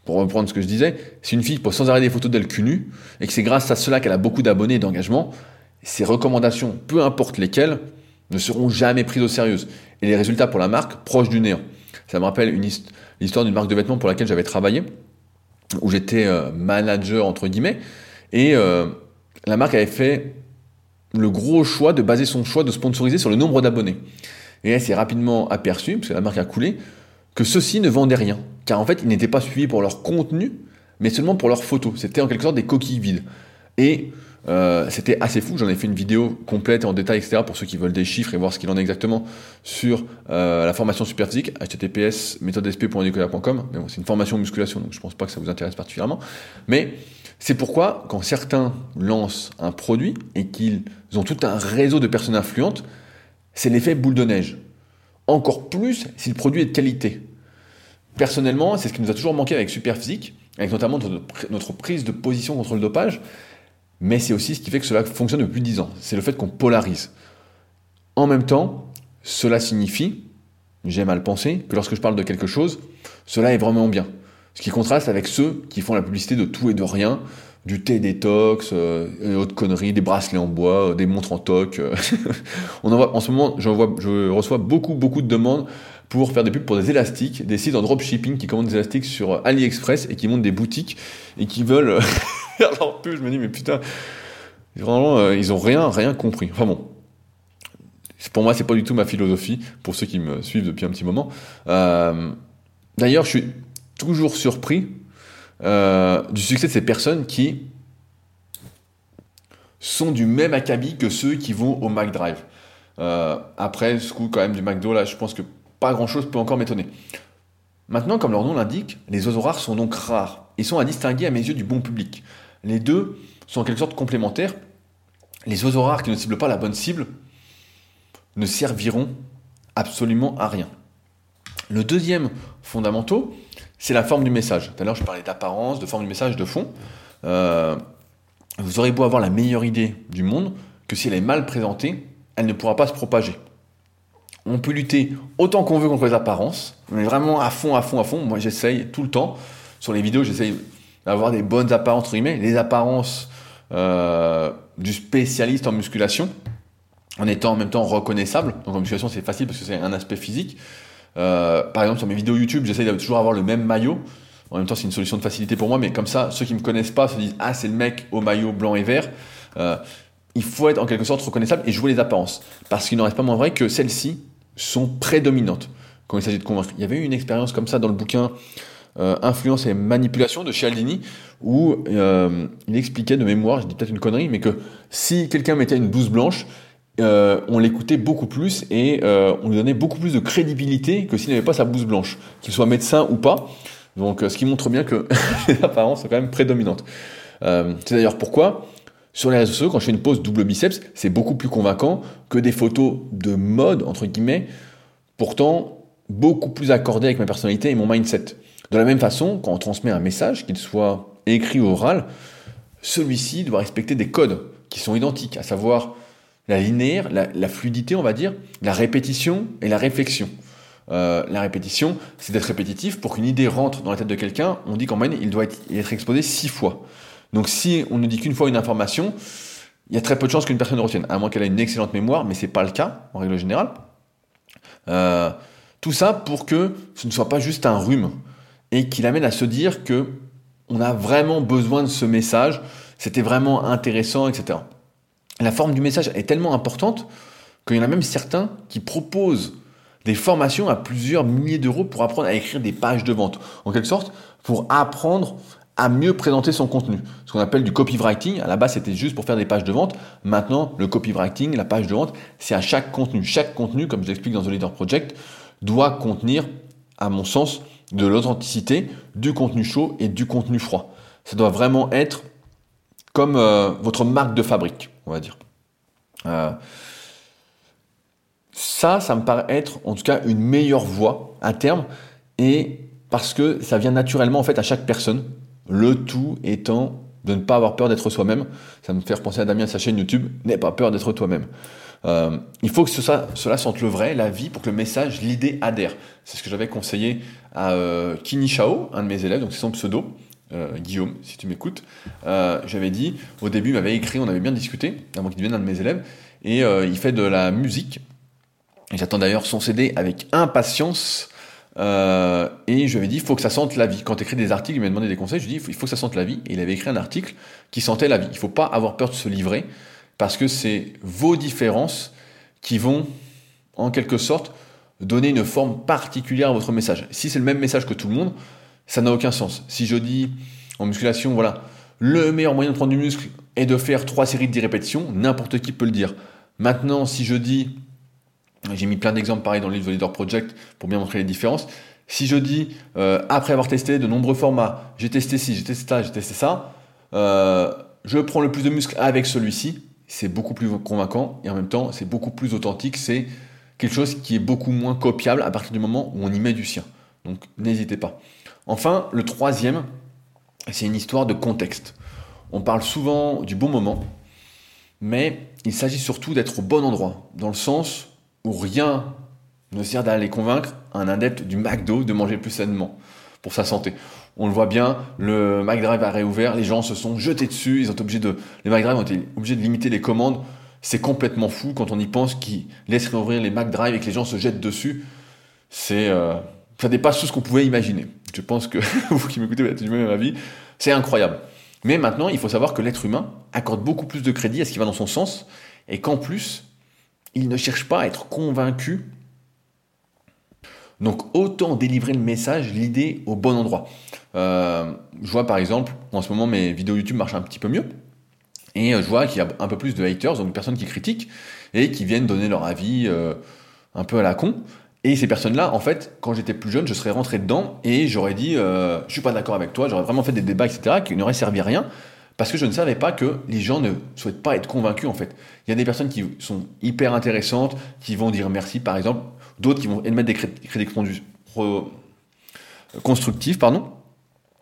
pour reprendre ce que je disais, si une fille poste sans arrêt des photos d'elle cul nu, et que c'est grâce à cela qu'elle a beaucoup d'abonnés et d'engagement, ses recommandations, peu importe lesquelles, ne seront jamais prises au sérieux. Et les résultats pour la marque, proches du néant. Ça me rappelle une l'histoire d'une marque de vêtements pour laquelle j'avais travaillé, où j'étais euh, manager entre guillemets, et euh, la marque avait fait le gros choix de baser son choix de sponsoriser sur le nombre d'abonnés. Et elle s'est rapidement aperçue, parce que la marque a coulé, que ceux-ci ne vendaient rien. Car en fait, ils n'étaient pas suivis pour leur contenu, mais seulement pour leurs photos. C'était en quelque sorte des coquilles vides. Et euh, c'était assez fou. J'en ai fait une vidéo complète en détail, etc. pour ceux qui veulent des chiffres et voir ce qu'il en est exactement sur euh, la formation super physique, https méthodesp.nicolas.com. Mais bon, c'est une formation musculation, donc je pense pas que ça vous intéresse particulièrement. Mais c'est pourquoi, quand certains lancent un produit et qu'ils ont tout un réseau de personnes influentes, c'est l'effet boule de neige. Encore plus si le produit est de qualité. Personnellement, c'est ce qui nous a toujours manqué avec Superphysique, avec notamment notre prise de position contre le dopage, mais c'est aussi ce qui fait que cela fonctionne depuis 10 ans. C'est le fait qu'on polarise. En même temps, cela signifie, j'aime à le penser, que lorsque je parle de quelque chose, cela est vraiment bien. Ce qui contraste avec ceux qui font la publicité de tout et de rien, du thé détox, euh, et autres conneries, des bracelets en bois, euh, des montres en toc. Euh. [laughs] On en, en ce moment, je reçois beaucoup, beaucoup de demandes pour faire des pubs pour des élastiques, des sites en dropshipping qui commandent des élastiques sur AliExpress et qui montent des boutiques et qui veulent [laughs] faire leur pub. Je me dis, mais putain, vraiment, ils ont rien, rien compris. Enfin bon. Pour moi, c'est pas du tout ma philosophie, pour ceux qui me suivent depuis un petit moment. D'ailleurs, je suis toujours surpris euh, du succès de ces personnes qui sont du même acabit que ceux qui vont au McDrive. Euh, après, ce coup quand même du McDo, là, je pense que pas grand-chose peut encore m'étonner. Maintenant, comme leur nom l'indique, les oiseaux rares sont donc rares. Ils sont à distinguer à mes yeux du bon public. Les deux sont en quelque sorte complémentaires. Les oiseaux rares qui ne ciblent pas la bonne cible ne serviront absolument à rien. Le deuxième fondamental, c'est la forme du message. Tout à l'heure, je parlais d'apparence, de forme du message, de fond. Euh, vous aurez beau avoir la meilleure idée du monde, que si elle est mal présentée, elle ne pourra pas se propager. On peut lutter autant qu'on veut contre les apparences, mais vraiment à fond, à fond, à fond. Moi, j'essaye tout le temps. Sur les vidéos, j'essaye d'avoir des bonnes apparences, entre guillemets, les apparences euh, du spécialiste en musculation, en étant en même temps reconnaissable. Donc en musculation, c'est facile parce que c'est un aspect physique. Euh, par exemple, sur mes vidéos YouTube, j'essaye de toujours avoir le même maillot. En même temps, c'est une solution de facilité pour moi, mais comme ça, ceux qui me connaissent pas se disent Ah, c'est le mec au maillot blanc et vert. Euh, il faut être en quelque sorte reconnaissable et jouer les apparences. Parce qu'il n'en reste pas moins vrai que celles-ci sont prédominantes quand il s'agit de convaincre. Il y avait eu une expérience comme ça dans le bouquin euh, Influence et manipulation de Cialdini où il expliquait de mémoire, je dis peut-être une connerie, mais que si quelqu'un mettait une blouse blanche, euh, on l'écoutait beaucoup plus et euh, on lui donnait beaucoup plus de crédibilité que s'il n'avait pas sa blouse blanche, qu'il soit médecin ou pas. Donc, euh, ce qui montre bien que [laughs] les apparences sont quand même prédominantes. c'est d'ailleurs pourquoi, sur les réseaux sociaux, quand je fais une pose double biceps, c'est beaucoup plus convaincant que des photos de mode, entre guillemets, pourtant beaucoup plus accordées avec ma personnalité et mon mindset. De la même façon, quand on transmet un message, qu'il soit écrit ou oral, celui-ci doit respecter des codes qui sont identiques, à savoir la linéaire, la, fluidité, on va dire, la répétition et la réflexion. Euh, la répétition, c'est d'être répétitif. Pour qu'une idée rentre dans la tête de quelqu'un, on dit qu'en moyenne, il doit être, exposé six fois. Donc si on ne dit qu'une fois une information, il y a très peu de chances qu'une personne retienne, à moins qu'elle ait une excellente mémoire, mais c'est pas le cas, en règle générale. Euh, tout ça pour que ce ne soit pas juste un rhume, et qu'il amène à se dire que on a vraiment besoin de ce message, c'était vraiment intéressant, etc la forme du message est tellement importante qu'il y en a même certains qui proposent des formations à plusieurs milliers d'euros pour apprendre à écrire des pages de vente. En quelque sorte, pour apprendre à mieux présenter son contenu. Ce qu'on appelle du copywriting. À la base, c'était juste pour faire des pages de vente. Maintenant, le copywriting, la page de vente, c'est à chaque contenu. Chaque contenu, comme je l'explique dans The Leader Project, doit contenir, à mon sens, de l'authenticité, du contenu chaud et du contenu froid. Ça doit vraiment être comme euh, votre marque de fabrique, on va dire. Euh, ça, ça me paraît être en tout cas une meilleure voie à terme et parce que ça vient naturellement en fait à chaque personne. Le tout étant de ne pas avoir peur d'être soi-même. Ça me fait repenser à Damien sa chaîne YouTube. N'aie pas peur d'être toi-même. Euh, il faut que cela sente le vrai, la vie, pour que le message, l'idée adhère. C'est ce que j'avais conseillé à euh, Kini Shao, un de mes élèves, donc c'est son pseudo, euh, Guillaume, si tu m'écoutes. j'avais dit, au début, il m'avait écrit, on avait bien discuté, avant qu'il devienne un de mes élèves, et il fait de la musique. J'attends d'ailleurs son CD avec impatience. Et je lui avais dit, il faut que ça sente la vie. Quand tu écris des articles, il m'a demandé des conseils, je lui ai dit, il faut, que ça sente la vie. Et il avait écrit un article qui sentait la vie. Il ne faut pas avoir peur de se livrer parce que c'est vos différences qui vont, en quelque sorte, donner une forme particulière à votre message. Si c'est le même message que tout le monde, ça n'a aucun sens. Si je dis en musculation, voilà, le meilleur moyen de prendre du muscle est de faire trois séries de 10 répétitions, n'importe qui peut le dire. Maintenant, si je dis, j'ai mis plein d'exemples pareil dans le livre The Leader Project pour bien montrer les différences. Si je dis, euh, après avoir testé de nombreux formats, j'ai testé ci, j'ai testé ça, j'ai testé ça, euh, je prends le plus de muscles avec celui-ci, c'est beaucoup plus convaincant et en même temps c'est beaucoup plus authentique, c'est quelque chose qui est beaucoup moins copiable à partir du moment où on y met du sien. Donc n'hésitez pas. Enfin, le troisième, c'est une histoire de contexte. On parle souvent du bon moment, mais il s'agit surtout d'être au bon endroit, dans le sens où rien ne sert d'aller convaincre un adepte du McDo de manger plus sainement pour sa santé. On le voit bien, le McDrive a réouvert, les gens se sont jetés dessus, ils ont obligés de, les McDrive ont été obligés de limiter les commandes. C'est complètement fou quand on y pense qu'ils laissent réouvrir les McDrive et que les gens se jettent dessus. C'est, euh, ça dépasse tout ce qu'on pouvait imaginer. Je pense que [laughs] vous qui m'écoutez, vous êtes du même avis. C'est incroyable. Mais maintenant, il faut savoir que l'être humain accorde beaucoup plus de crédit à ce qui va dans son sens et qu'en plus, il ne cherche pas à être convaincu donc autant délivrer le message, l'idée au bon endroit. Euh, je vois par exemple, en ce moment mes vidéos YouTube marchent un petit peu mieux. Et euh, je vois qu'il y a un peu plus de haters, donc des personnes qui critiquent et qui viennent donner leur avis euh, un peu à la con. Et ces personnes-là, en fait, quand j'étais plus jeune, je serais rentré dedans et j'aurais dit euh, Je suis pas d'accord avec toi, j'aurais vraiment fait des débats, etc., qui n'auraient servi à rien parce que je ne savais pas que les gens ne souhaitent pas être convaincus en fait. Il y a des personnes qui sont hyper intéressantes, qui vont dire merci par exemple, d'autres qui vont émettre des crédits constructifs, pardon,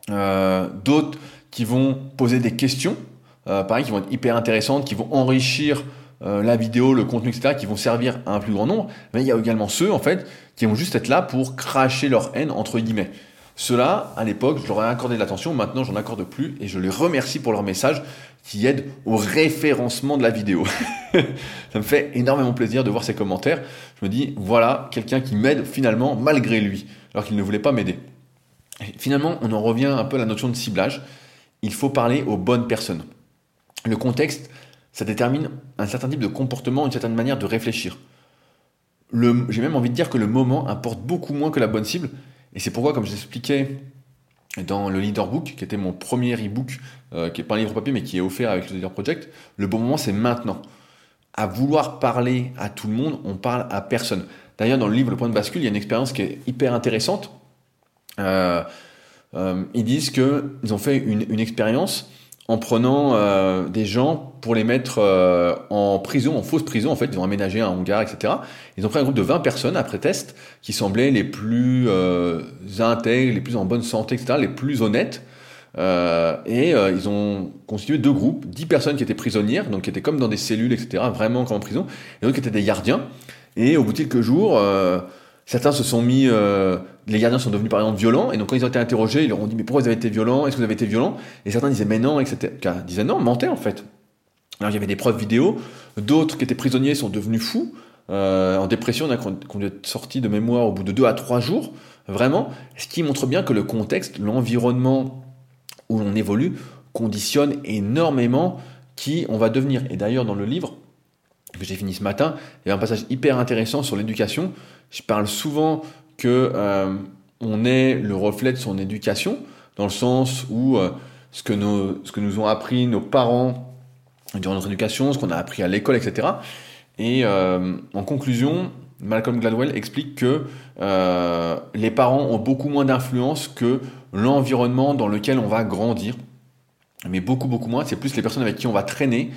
euh, d'autres qui vont poser des questions, euh, pareil, qui vont être hyper intéressantes, qui vont enrichir euh, la vidéo, le contenu, etc., qui vont servir à un plus grand nombre. Mais il y a également ceux, en fait, qui vont juste être là pour cracher leur haine, entre guillemets. Cela, à l'époque, je leur ai accordé de l'attention, maintenant j'en accorde plus et je les remercie pour leur message qui aide au référencement de la vidéo. [laughs] ça me fait énormément plaisir de voir ces commentaires. Je me dis, voilà, quelqu'un qui m'aide finalement malgré lui, alors qu'il ne voulait pas m'aider. Finalement, on en revient un peu à la notion de ciblage. Il faut parler aux bonnes personnes. Le contexte, ça détermine un certain type de comportement, une certaine manière de réfléchir. J'ai même envie de dire que le moment importe beaucoup moins que la bonne cible et c'est pourquoi, comme je l'expliquais dans le Leader Book, qui était mon premier e-book, euh, qui n'est pas un livre papier, mais qui est offert avec le Leader Project, le bon moment, c'est maintenant. À vouloir parler à tout le monde, on parle à personne. D'ailleurs, dans le livre Le point de bascule, il y a une expérience qui est hyper intéressante. Euh, euh, ils disent qu'ils ont fait une, une expérience en prenant euh, des gens pour les mettre euh, en prison, en fausse prison. En fait, ils ont aménagé un hangar, etc. Ils ont pris un groupe de 20 personnes après test qui semblaient les plus euh, intègres, les plus en bonne santé, etc., les plus honnêtes. et ils ont constitué deux groupes, 10 personnes qui étaient prisonnières, donc qui étaient comme dans des cellules, etc., vraiment comme en prison, et d'autres qui étaient des gardiens. Et au bout de quelques jours, certains se sont mis les gardiens sont devenus par exemple violents, et donc quand ils ont été interrogés, ils leur ont dit mais pourquoi vous avez été violents? Est-ce que vous avez été violents? Et certains disaient mais non, etc. Ils disaient non, mentaient en fait. Alors il y avait des preuves vidéo, d'autres qui étaient prisonniers sont devenus fous, euh, en dépression, qu'on est sorti de mémoire au bout de deux à trois jours, vraiment, ce qui montre bien que le contexte, l'environnement où l'on évolue, conditionne énormément qui on va devenir. Et d'ailleurs dans le livre, que j'ai fini ce matin, il y a un passage hyper intéressant sur l'éducation. Je parle souvent que euh, on est le reflet de son éducation, dans le sens où euh, ce, que nos, ce que nous ont appris nos parents durant notre éducation, ce qu'on a appris à l'école, etc. Et euh, en conclusion, Malcolm Gladwell explique que les parents ont beaucoup moins d'influence que l'environnement dans lequel on va grandir. Mais beaucoup, beaucoup moins. C'est plus les personnes avec qui on va traîner.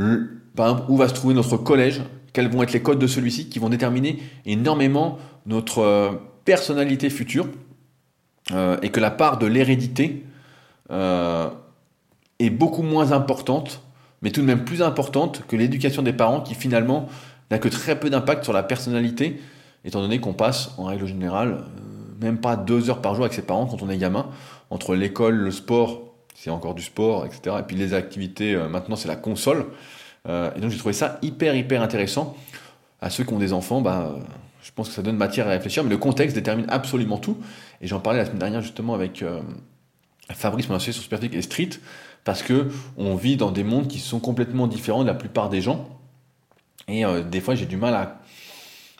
Euh, par exemple, où va se trouver notre collège, quels vont être les codes de celui-ci, qui vont déterminer énormément notre euh, personnalité future, euh, et que la part de l'hérédité est beaucoup moins importante, mais tout de même plus importante que l'éducation des parents, qui finalement n'a que très peu d'impact sur la personnalité, étant donné qu'on passe, en règle générale, même pas deux heures par jour avec ses parents quand on est gamin, entre l'école, le sport, c'est encore du sport, etc. Et puis les activités, euh, maintenant c'est la console. Euh, et donc j'ai trouvé ça hyper, hyper intéressant. À ceux qui ont des enfants, bah, je pense que ça donne matière à réfléchir, mais le contexte détermine absolument tout. Et j'en parlais la semaine dernière justement avec euh, Fabrice, mon associé sur Superphysique et Street, parce que on vit dans des mondes qui sont complètement différents de la plupart des gens. Et des fois, j'ai du mal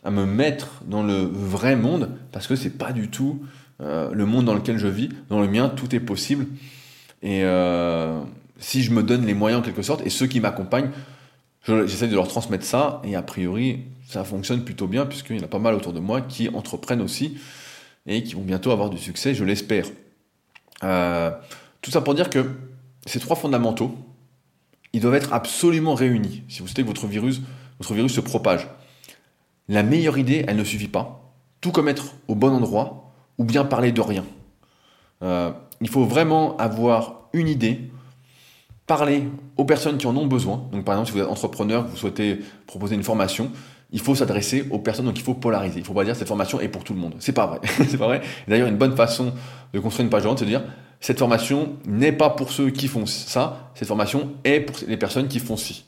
à me mettre dans le vrai monde parce que c'est pas du tout euh, le monde dans lequel je vis. Dans le mien, tout est possible. Et euh, si je me donne les moyens en quelque sorte, et ceux qui m'accompagnent, j'essaie de leur transmettre ça, et a priori, ça fonctionne plutôt bien, puisqu'il y en a pas mal autour de moi qui entreprennent aussi, et qui vont bientôt avoir du succès, je l'espère. Euh, tout ça pour dire que ces trois fondamentaux, ils doivent être absolument réunis. Si vous souhaitez que votre virus, votre virus se propage la meilleure idée, elle ne suffit pas. Tout comme être au bon endroit ou bien parler de rien. Euh, il faut vraiment avoir une idée, parler aux personnes qui en ont besoin. Donc par exemple, si vous êtes entrepreneur, vous souhaitez proposer une formation, il faut s'adresser aux personnes, donc il faut polariser. Il ne faut pas dire cette formation est pour tout le monde. C'est pas vrai. [laughs] c'est pas vrai. D'ailleurs, une bonne façon de construire une page vente, c'est de dire cette formation n'est pas pour ceux qui font ça, cette formation est pour les personnes qui font ci.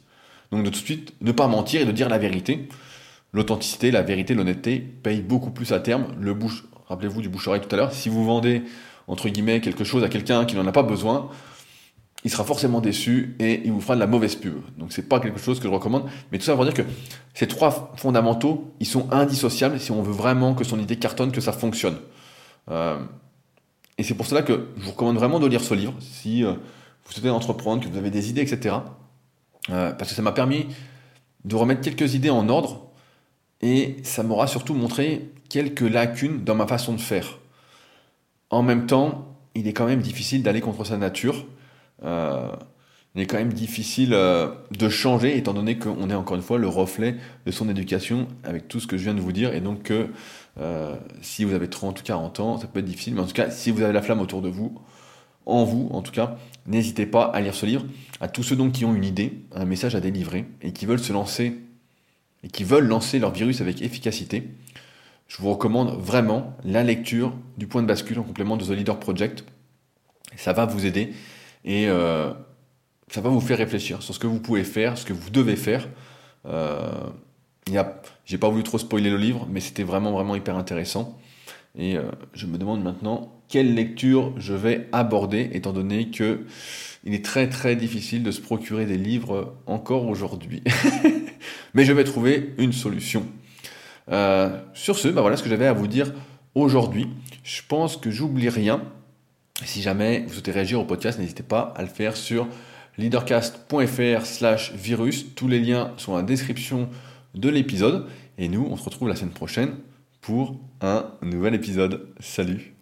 Donc de tout de suite, ne pas mentir et de dire la vérité l'authenticité, la vérité, l'honnêteté payent beaucoup plus à terme. Le bouche, rappelez-vous du bouche-oreille tout à l'heure, si vous vendez entre guillemets quelque chose à quelqu'un qui n'en a pas besoin, il sera forcément déçu et il vous fera de la mauvaise pub. Donc c'est pas quelque chose que je recommande. Mais tout ça pour dire que ces trois fondamentaux, ils sont indissociables si on veut vraiment que son idée cartonne, que ça fonctionne. Euh, et c'est pour cela que je vous recommande vraiment de lire ce livre si euh, vous souhaitez entreprendre, que vous avez des idées, etc. Euh, parce que ça m'a permis de remettre quelques idées en ordre et ça m'aura surtout montré quelques lacunes dans ma façon de faire. En même temps, il est quand même difficile d'aller contre sa nature. Euh, il est quand même difficile euh, de changer, étant donné qu'on est encore une fois le reflet de son éducation avec tout ce que je viens de vous dire. Et donc, que euh, si vous avez 30 ou 40 ans, ça peut être difficile. Mais en tout cas, si vous avez la flamme autour de vous, en vous en tout cas, n'hésitez pas à lire ce livre. À tous ceux donc qui ont une idée, un message à délivrer et qui veulent se lancer et qui veulent lancer leur virus avec efficacité, je vous recommande vraiment la lecture du point de bascule en complément de The Leader Project. Ça va vous aider et euh, ça va vous faire réfléchir sur ce que vous pouvez faire, ce que vous devez faire. Euh, J'ai pas voulu trop spoiler le livre, mais c'était vraiment vraiment hyper intéressant. Et euh, je me demande maintenant quelle lecture je vais aborder, étant donné que il est très très difficile de se procurer des livres encore aujourd'hui. [laughs] Mais je vais trouver une solution. Euh, sur ce, bah voilà ce que j'avais à vous dire aujourd'hui. Je pense que j'oublie rien. Si jamais vous souhaitez réagir au podcast, n'hésitez pas à le faire sur leadercast.fr slash virus. Tous les liens sont dans la description de l'épisode. Et nous, on se retrouve la semaine prochaine pour un nouvel épisode. Salut